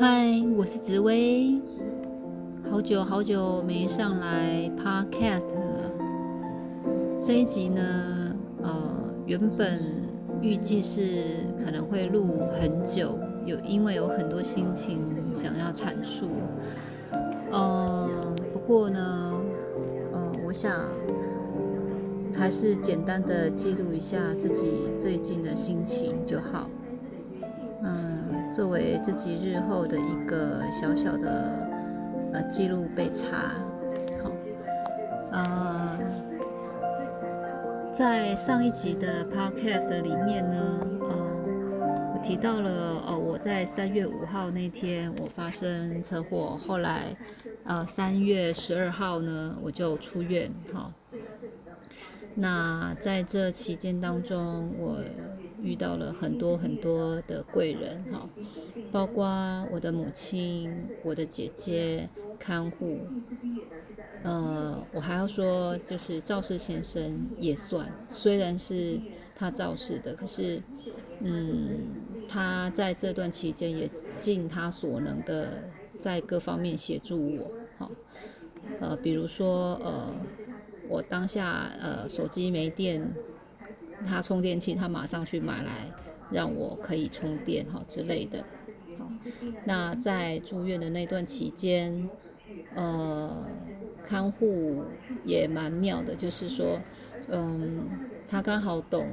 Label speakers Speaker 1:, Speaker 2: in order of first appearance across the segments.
Speaker 1: 嗨，我是紫薇，好久好久没上来 Podcast 了。这一集呢，呃，原本预计是可能会录很久，有因为有很多心情想要阐述。嗯，不过呢，呃，我想还是简单的记录一下自己最近的心情就好。嗯作为自己日后的一个小小的呃记录备查，好，呃，在上一集的 podcast 里面呢，呃，我提到了呃我在三月五号那天我发生车祸，后来呃三月十二号呢我就出院，哈，那在这期间当中我。遇到了很多很多的贵人哈，包括我的母亲、我的姐姐、看护，呃，我还要说，就是赵氏先生也算，虽然是他赵氏的，可是，嗯，他在这段期间也尽他所能的在各方面协助我，哈，呃，比如说，呃，我当下呃手机没电。他充电器，他马上去买来，让我可以充电哈之类的。好，那在住院的那段期间，呃，看护也蛮妙的，就是说，嗯，他刚好懂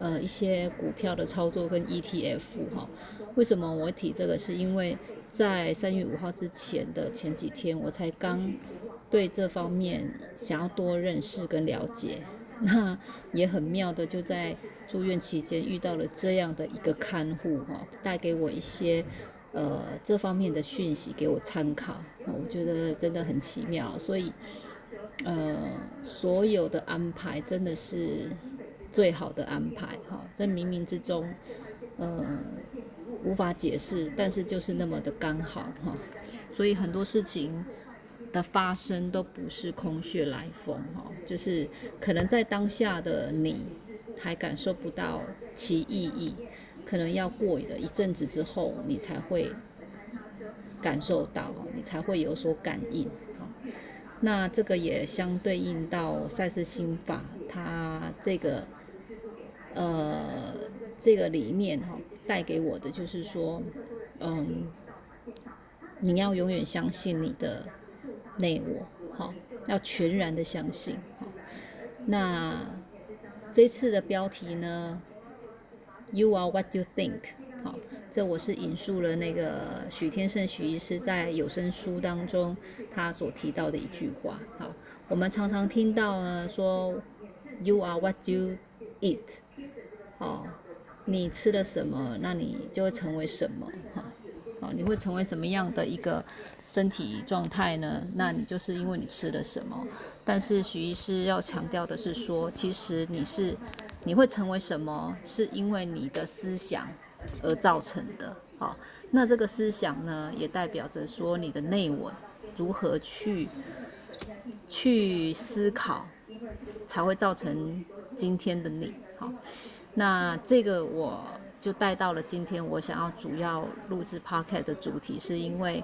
Speaker 1: 呃一些股票的操作跟 ETF 哈。为什么我提这个？是因为在三月五号之前的前几天，我才刚对这方面想要多认识跟了解。那也很妙的，就在住院期间遇到了这样的一个看护哈，带给我一些呃这方面的讯息给我参考，我觉得真的很奇妙，所以呃所有的安排真的是最好的安排哈，在冥冥之中呃无法解释，但是就是那么的刚好哈，所以很多事情。的发生都不是空穴来风哈，就是可能在当下的你还感受不到其意义，可能要过了一阵子之后，你才会感受到，你才会有所感应哈。那这个也相对应到赛斯心法，它这个呃这个理念哈，带给我的就是说，嗯，你要永远相信你的。内我，好，要全然的相信，好。那这次的标题呢？You are what you think，好，这我是引述了那个许天胜许医师在有声书当中他所提到的一句话，好，我们常常听到呢说，You are what you eat，哦，你吃了什么，那你就会成为什么，哈。哦，你会成为什么样的一个身体状态呢？那你就是因为你吃了什么。但是许医师要强调的是说，其实你是你会成为什么，是因为你的思想而造成的。好，那这个思想呢，也代表着说你的内稳如何去去思考，才会造成今天的你。好，那这个我。就带到了今天，我想要主要录制 podcast 的主题，是因为，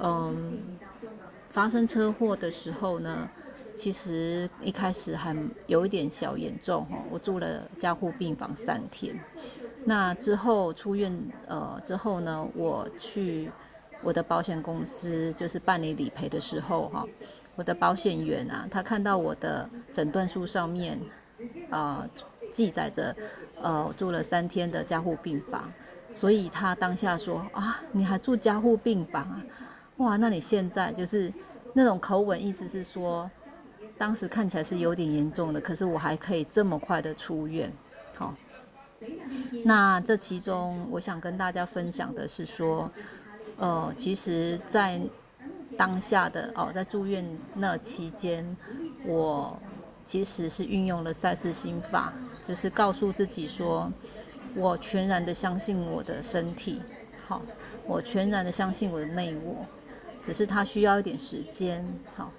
Speaker 1: 嗯，发生车祸的时候呢，其实一开始还有一点小严重哈，我住了加护病房三天。那之后出院，呃，之后呢，我去我的保险公司就是办理理赔的时候哈，我的保险员啊，他看到我的诊断书上面，啊。记载着，呃，住了三天的加护病房，所以他当下说啊，你还住加护病房啊？哇，那你现在就是那种口吻，意思是说，当时看起来是有点严重的，可是我还可以这么快的出院，好。那这其中，我想跟大家分享的是说，呃，其实，在当下的哦，在住院那期间，我。其实是运用了赛事心法，只是告诉自己说，我全然的相信我的身体，好，我全然的相信我的内我，只是它需要一点时间，好。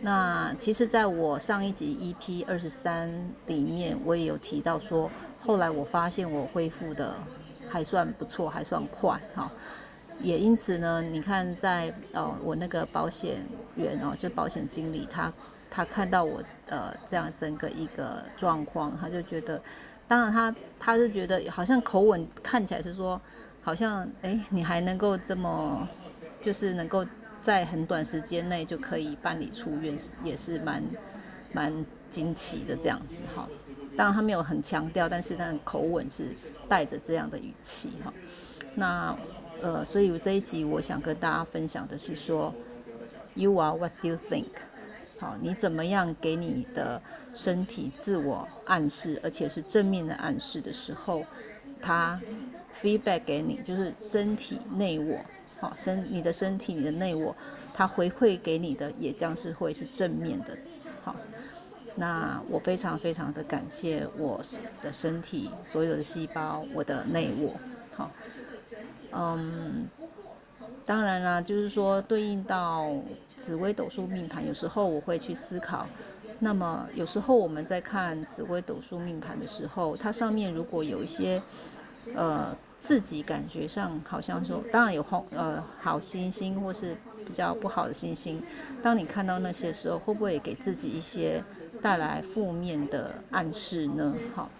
Speaker 1: 那其实，在我上一集 EP 二十三里面，我也有提到说，后来我发现我恢复的还算不错，还算快哈。也因此呢，你看在呃我那个保险员哦，就保险经理，他他看到我呃这样整个一个状况，他就觉得，当然他他是觉得好像口吻看起来是说，好像哎你还能够这么，就是能够。在很短时间内就可以办理出院，也是蛮蛮惊奇的这样子哈。当然他没有很强调，但是他的口吻是带着这样的语气哈。那呃，所以这一集我想跟大家分享的是说，You are what you think。好，你怎么样给你的身体自我暗示，而且是正面的暗示的时候，他 feedback 给你，就是身体内我。好，身你的身体，你的内我，它回馈给你的也将是会是正面的。好，那我非常非常的感谢我的身体所有的细胞，我的内我。好，嗯，当然啦，就是说对应到紫微斗数命盘，有时候我会去思考。那么有时候我们在看紫微斗数命盘的时候，它上面如果有一些，呃。自己感觉上好像说，当然有好呃好星星或是比较不好的星星。当你看到那些时候，会不会给自己一些带来负面的暗示呢？好，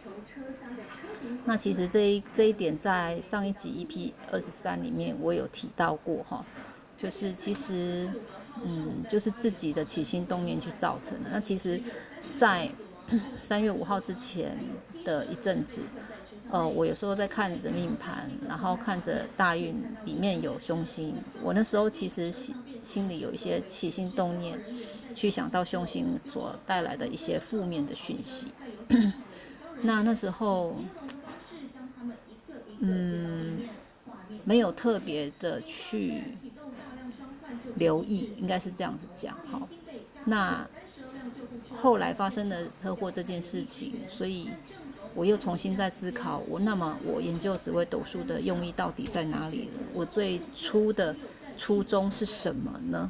Speaker 1: 那其实这一这一点在上一集 EP 二十三里面我有提到过哈，就是其实嗯就是自己的起心动念去造成的。那其实，在 三月五号之前的一阵子。呃，我有时候在看着命盘，然后看着大运里面有凶星，我那时候其实心心里有一些起心动念，去想到凶星所带来的一些负面的讯息。那那时候，嗯，没有特别的去留意，应该是这样子讲哈。那后来发生了车祸这件事情，所以。我又重新在思考，我那么我研究紫微斗数的用意到底在哪里？我最初的初衷是什么呢？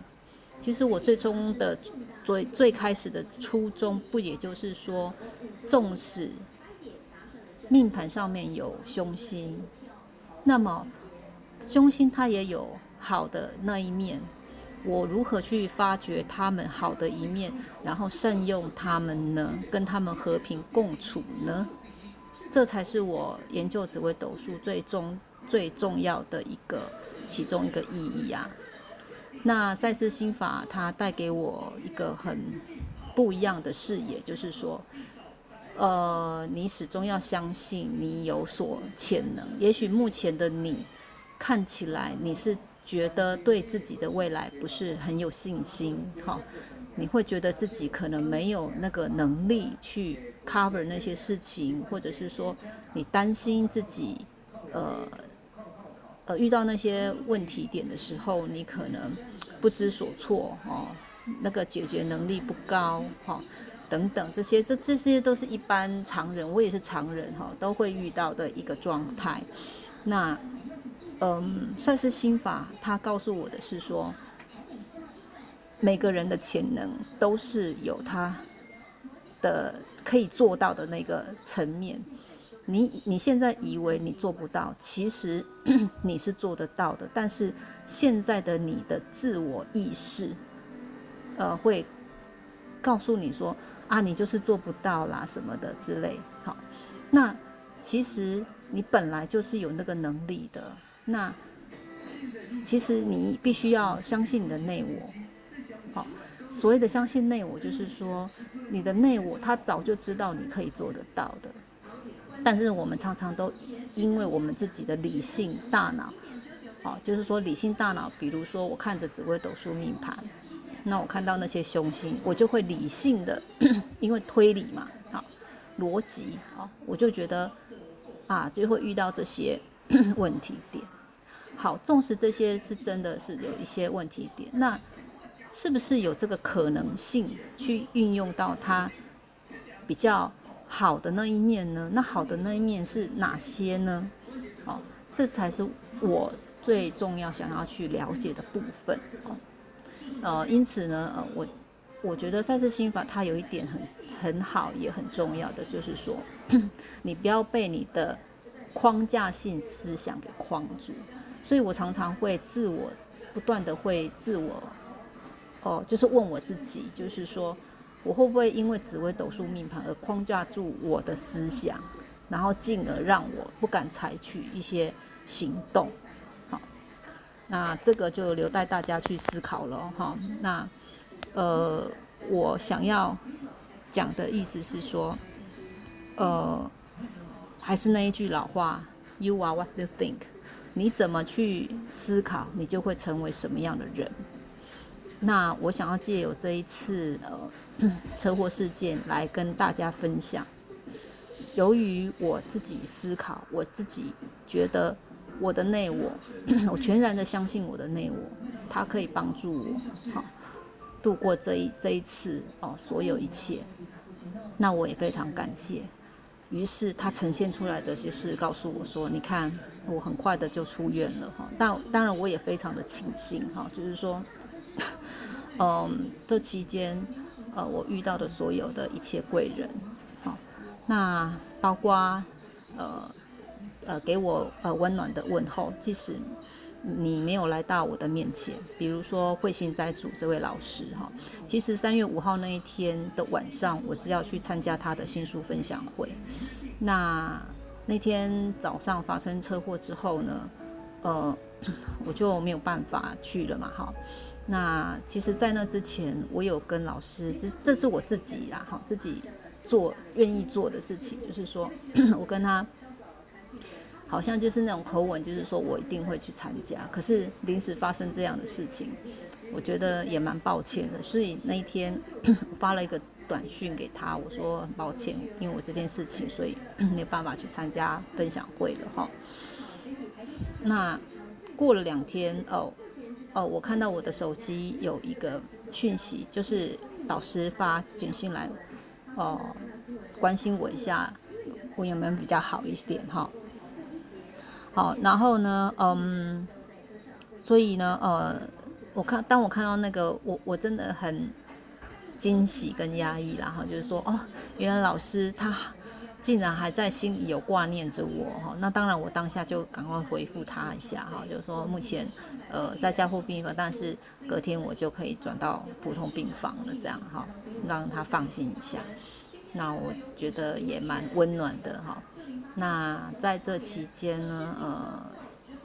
Speaker 1: 其实我最终的最最开始的初衷，不也就是说，纵使命盘上面有凶星，那么凶星它也有好的那一面，我如何去发掘他们好的一面，然后善用他们呢？跟他们和平共处呢？这才是我研究紫微斗数最重最重要的一个其中一个意义啊。那赛斯心法它带给我一个很不一样的视野，就是说，呃，你始终要相信你有所潜能。也许目前的你看起来你是觉得对自己的未来不是很有信心，哈，你会觉得自己可能没有那个能力去。cover 那些事情，或者是说你担心自己，呃，呃遇到那些问题点的时候，你可能不知所措哦，那个解决能力不高哈，等等这些，这这些都是一般常人，我也是常人哈，都会遇到的一个状态。那，嗯，算是心法它告诉我的是说，每个人的潜能都是有他的。可以做到的那个层面，你你现在以为你做不到，其实 你是做得到的。但是现在的你的自我意识，呃，会告诉你说啊，你就是做不到啦什么的之类。好，那其实你本来就是有那个能力的。那其实你必须要相信你的内我。好。所谓的相信内我，就是说你的内我他早就知道你可以做得到的，但是我们常常都因为我们自己的理性大脑，哦，就是说理性大脑，比如说我看着紫微斗数命盘，那我看到那些凶星，我就会理性的，因为推理嘛，好，逻辑，好，我就觉得啊，就会遇到这些 问题点。好，重视这些是真的是有一些问题点，那。是不是有这个可能性去运用到它比较好的那一面呢？那好的那一面是哪些呢？哦，这才是我最重要想要去了解的部分。哦，呃，因此呢，呃，我我觉得赛事心法它有一点很很好也很重要的，就是说 你不要被你的框架性思想给框住。所以我常常会自我不断的会自我哦，就是问我自己，就是说我会不会因为紫微斗数命盘而框架住我的思想，然后进而让我不敢采取一些行动。好，那这个就留待大家去思考了哈。那呃，我想要讲的意思是说，呃，还是那一句老话，You are what you think。你怎么去思考，你就会成为什么样的人。那我想要借由这一次呃车祸事件来跟大家分享。由于我自己思考，我自己觉得我的内我，我全然的相信我的内我，它可以帮助我好度过这一这一次哦所有一切。那我也非常感谢。于是他呈现出来的就是告诉我说：“你看。”我很快的就出院了哈，但当然我也非常的庆幸哈，就是说，嗯，这期间呃我遇到的所有的一切贵人，好，那包括呃呃给我呃温暖的问候，即使你没有来到我的面前，比如说慧心斋主这位老师哈，其实三月五号那一天的晚上，我是要去参加他的新书分享会，那。那天早上发生车祸之后呢，呃，我就没有办法去了嘛，哈。那其实，在那之前，我有跟老师，这这是我自己啦，哈，自己做愿意做的事情，就是说 我跟他好像就是那种口吻，就是说我一定会去参加。可是临时发生这样的事情，我觉得也蛮抱歉的，所以那一天 我发了一个。短讯给他，我说抱歉，因为我这件事情，所以 没有办法去参加分享会了哈。那过了两天哦哦，我看到我的手机有一个讯息，就是老师发简讯来哦，关心我一下，我有没有比较好一点哈。好，然后呢，嗯，所以呢，呃，我看当我看到那个，我我真的很。惊喜跟压抑然后就是说，哦，原来老师他竟然还在心里有挂念着我哈。那当然，我当下就赶快回复他一下哈，就是说目前呃在加护病房，但是隔天我就可以转到普通病房了，这样哈，让他放心一下。那我觉得也蛮温暖的哈。那在这期间呢，呃，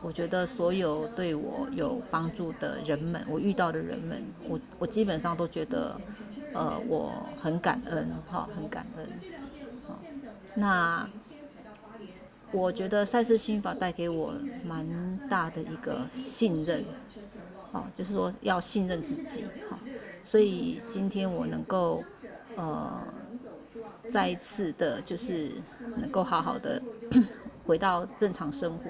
Speaker 1: 我觉得所有对我有帮助的人们，我遇到的人们，我我基本上都觉得。呃，我很感恩，哈，很感恩。好，那我觉得赛事心法带给我蛮大的一个信任，哦，就是说要信任自己，哈。所以今天我能够呃再一次的，就是能够好好的 回到正常生活，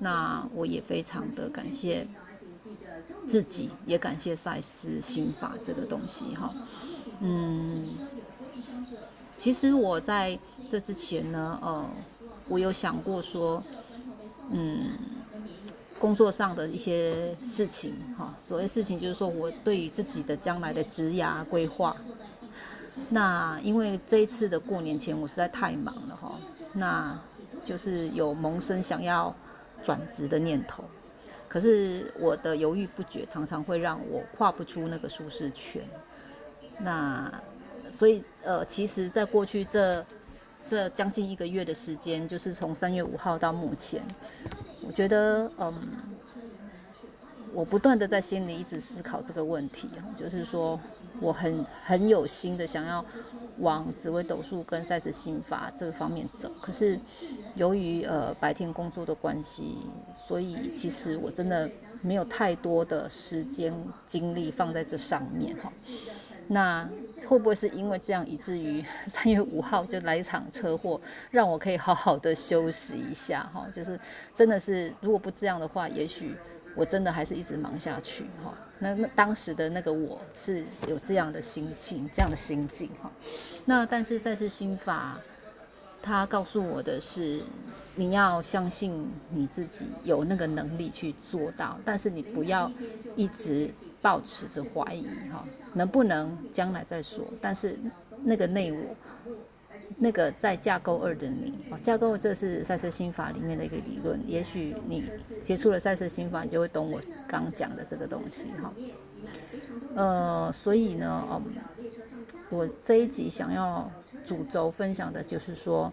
Speaker 1: 那我也非常的感谢。自己也感谢赛斯心法这个东西哈，嗯，其实我在这之前呢，呃，我有想过说，嗯，工作上的一些事情哈，所谓事情就是说我对于自己的将来的职涯规划，那因为这一次的过年前我实在太忙了哈，那就是有萌生想要转职的念头。可是我的犹豫不决，常常会让我跨不出那个舒适圈。那所以呃，其实，在过去这这将近一个月的时间，就是从三月五号到目前，我觉得嗯，我不断的在心里一直思考这个问题就是说我很很有心的想要往紫微斗数跟赛斯心法这个方面走，可是。由于呃白天工作的关系，所以其实我真的没有太多的时间精力放在这上面哈。那会不会是因为这样，以至于 三月五号就来一场车祸，让我可以好好的休息一下哈？就是真的是，如果不这样的话，也许我真的还是一直忙下去哈。那那当时的那个我是有这样的心情，这样的心境哈。那但是赛事心法。他告诉我的是，你要相信你自己有那个能力去做到，但是你不要一直抱持着怀疑哈，能不能将来再说？但是那个内我，那个在架构二的你哦，架构这是赛斯心法里面的一个理论。也许你接触了赛斯心法，你就会懂我刚讲的这个东西哈。呃，所以呢，嗯，我这一集想要主轴分享的就是说，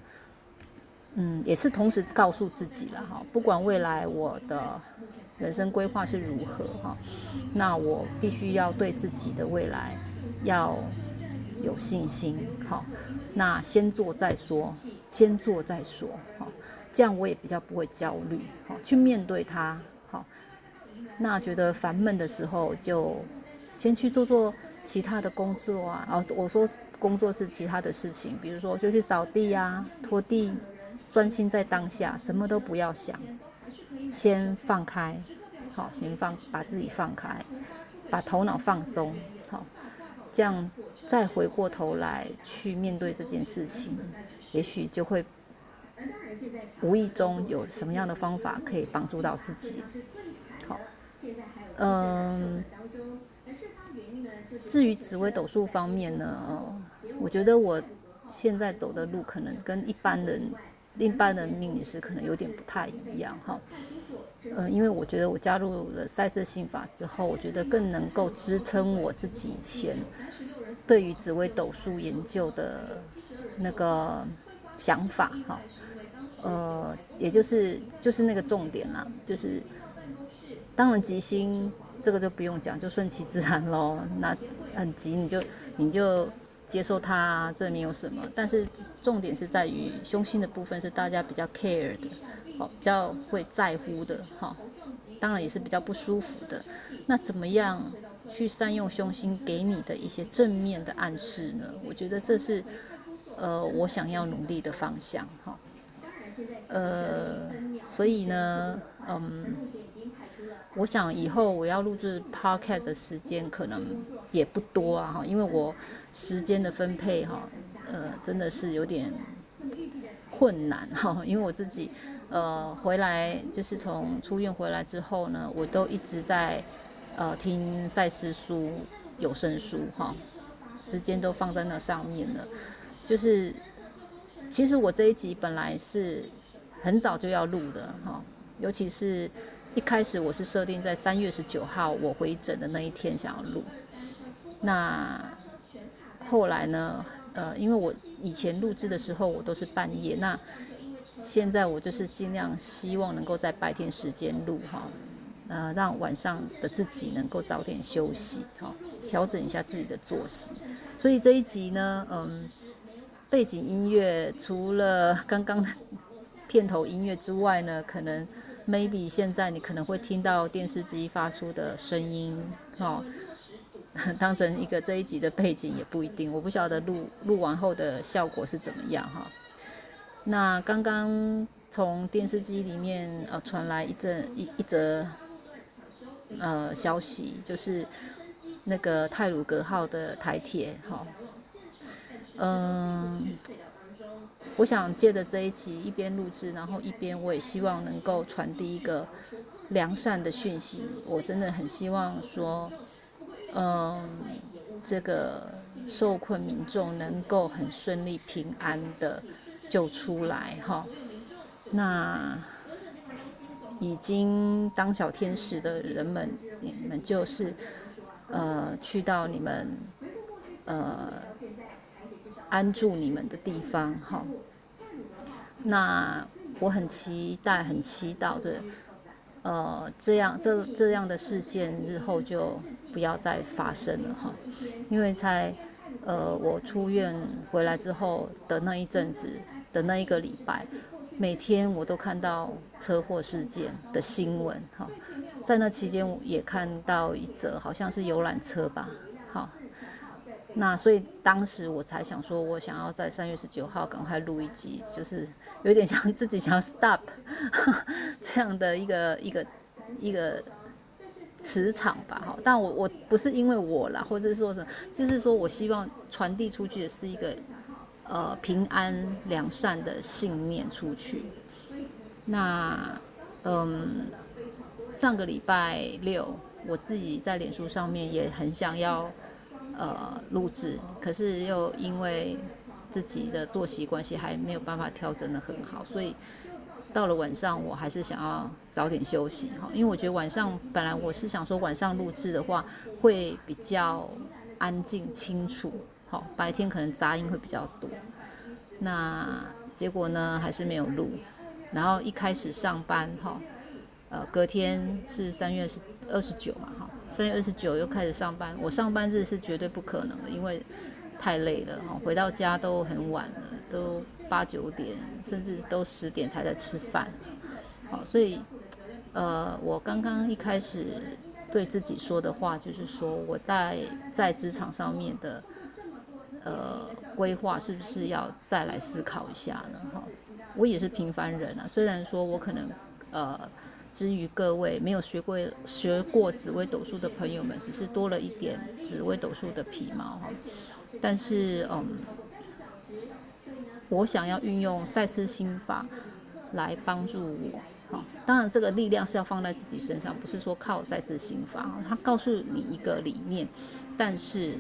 Speaker 1: 嗯，也是同时告诉自己了哈，不管未来我的人生规划是如何哈，那我必须要对自己的未来要有信心哈。那先做再说，先做再说哈，这样我也比较不会焦虑好，去面对它好。那觉得烦闷的时候就。先去做做其他的工作啊，哦，我说工作是其他的事情，比如说就去扫地啊、拖地，专心在当下，什么都不要想，先放开，好，先放，把自己放开，把头脑放松，好，这样再回过头来去面对这件事情，也许就会无意中有什么样的方法可以帮助到自己，好，嗯。至于紫微斗数方面呢，我觉得我现在走的路可能跟一般人、一般的命理师可能有点不太一样哈。呃，因为我觉得我加入了赛色心法之后，我觉得更能够支撑我自己以前对于紫微斗数研究的那个想法哈。呃，也就是就是那个重点啦，就是当然吉星。这个就不用讲，就顺其自然喽。那很急，你就你就接受它，这没有什么。但是重点是在于凶星的部分是大家比较 care 的，好，比较会在乎的，哈。当然也是比较不舒服的。那怎么样去善用凶星给你的一些正面的暗示呢？我觉得这是呃我想要努力的方向，哈。呃，所以呢，嗯。我想以后我要录制 podcast 的时间可能也不多啊，哈，因为我时间的分配哈，呃，真的是有点困难哈，因为我自己呃回来就是从出院回来之后呢，我都一直在呃听赛事书有声书哈，时间都放在那上面了，就是其实我这一集本来是很早就要录的哈，尤其是。一开始我是设定在三月十九号我回诊的那一天想要录，那后来呢？呃，因为我以前录制的时候我都是半夜，那现在我就是尽量希望能够在白天时间录哈，呃，让晚上的自己能够早点休息哈，调整一下自己的作息。所以这一集呢，嗯，背景音乐除了刚刚的片头音乐之外呢，可能。maybe 现在你可能会听到电视机发出的声音，哦，当成一个这一集的背景也不一定，我不晓得录录完后的效果是怎么样哈。那刚刚从电视机里面呃传来一阵一一则呃消息，就是那个泰鲁格号的台铁哈，嗯。我想借着这一集一边录制，然后一边我也希望能够传递一个良善的讯息。我真的很希望说，嗯，这个受困民众能够很顺利、平安的救出来哈。那已经当小天使的人们，你们就是呃去到你们呃。安住你们的地方，哈。那我很期待，很祈祷着，呃，这样这这样的事件日后就不要再发生了，哈。因为在呃我出院回来之后的那一阵子的那一个礼拜，每天我都看到车祸事件的新闻，哈。在那期间也看到一则好像是游览车吧，好。那所以当时我才想说，我想要在三月十九号赶快录一集，就是有点像自己想要 stop 这样的一个一个一个磁场吧，哈。但我我不是因为我啦，或者说什么，就是说我希望传递出去的是一个呃平安良善的信念出去。那嗯，上个礼拜六我自己在脸书上面也很想要呃录制，可是又因为自己的作息关系还没有办法调整的很好，所以到了晚上我还是想要早点休息哈，因为我觉得晚上本来我是想说晚上录制的话会比较安静清楚，好白天可能杂音会比较多，那结果呢还是没有录，然后一开始上班哈。呃，隔天是三月是二十九嘛，哈，三月二十九又开始上班。我上班日是绝对不可能的，因为太累了，哈，回到家都很晚了，都八九点，甚至都十点才在吃饭，好，所以，呃，我刚刚一开始对自己说的话就是说，我在在职场上面的呃规划是不是要再来思考一下呢？哈，我也是平凡人啊，虽然说我可能呃。至于各位没有学过学过紫微斗数的朋友们，只是多了一点紫微斗数的皮毛哈。但是嗯，我想要运用赛斯心法来帮助我哈。当然，这个力量是要放在自己身上，不是说靠赛斯心法。他告诉你一个理念，但是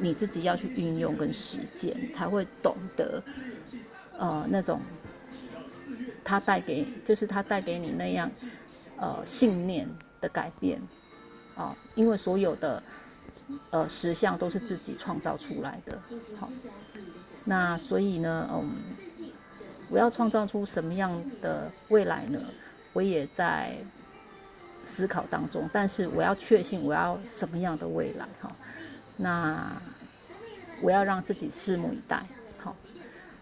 Speaker 1: 你自己要去运用跟实践，才会懂得呃那种他带给就是他带给你那样。呃，信念的改变啊，因为所有的呃实相都是自己创造出来的。好，那所以呢，嗯，我要创造出什么样的未来呢？我也在思考当中。但是我要确信我要什么样的未来？哈，那我要让自己拭目以待。好，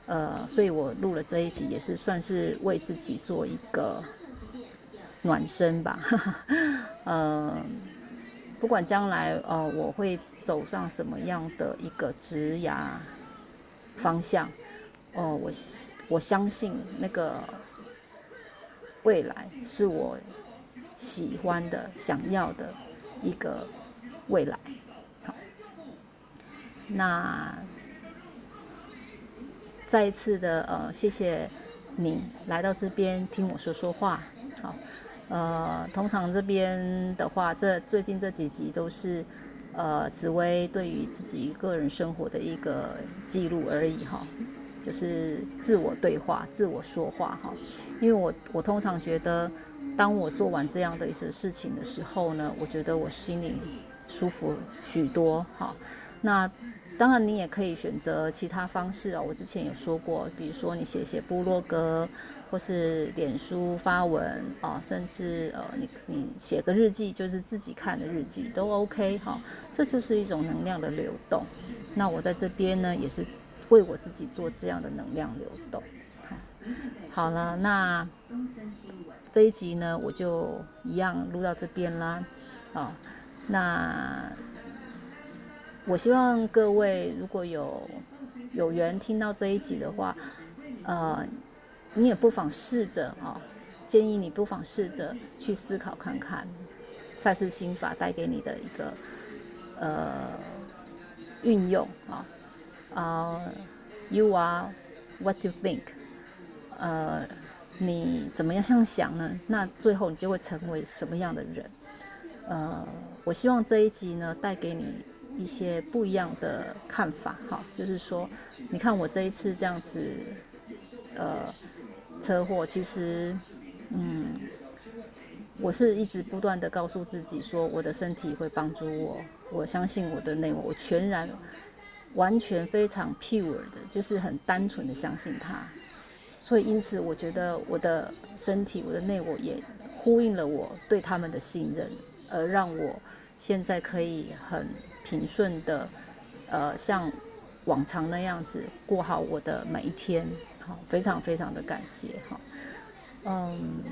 Speaker 1: 呃，所以我录了这一集，也是算是为自己做一个。暖身吧，呃，不管将来呃我会走上什么样的一个职涯方向，哦，我我相信那个未来是我喜欢的、想要的一个未来。那再一次的呃，谢谢你来到这边听我说说话，好。呃，通常这边的话，这最近这几集都是，呃，紫薇对于自己个人生活的一个记录而已哈，就是自我对话、自我说话哈。因为我我通常觉得，当我做完这样的一些事情的时候呢，我觉得我心里舒服许多哈。那当然你也可以选择其他方式啊，我之前有说过，比如说你写写部落格。或是脸书发文啊，甚至呃，你你写个日记，就是自己看的日记都 OK 哈，这就是一种能量的流动。那我在这边呢，也是为我自己做这样的能量流动。好，好了，那这一集呢，我就一样录到这边啦。啊，那我希望各位如果有有缘听到这一集的话，呃。你也不妨试着啊，建议你不妨试着去思考看看，赛事心法带给你的一个呃运用啊啊，You are what you think，呃，你怎么样想呢？那最后你就会成为什么样的人？呃，我希望这一集呢带给你一些不一样的看法哈，就是说，你看我这一次这样子，呃。车祸其实，嗯，我是一直不断的告诉自己说，我的身体会帮助我，我相信我的内我，全然、完全非常 pure 的，就是很单纯的相信它。所以因此，我觉得我的身体、我的内我也呼应了我对他们的信任，而让我现在可以很平顺的，呃，像往常那样子过好我的每一天。好，非常非常的感谢哈，嗯，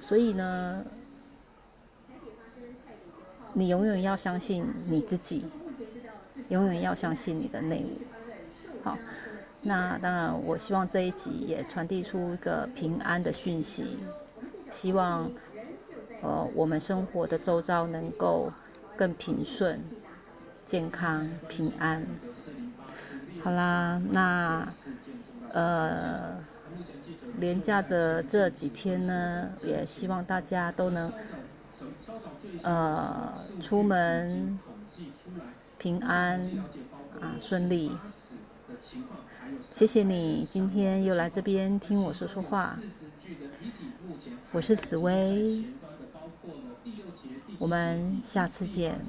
Speaker 1: 所以呢，你永远要相信你自己，永远要相信你的内务。好，那当然，我希望这一集也传递出一个平安的讯息，希望呃我们生活的周遭能够更平顺、健康、平安。好啦，那。呃，连假的这几天呢，也希望大家都能呃出门平安啊顺利。谢谢你今天又来这边听我说说话。我是紫薇，我们下次见。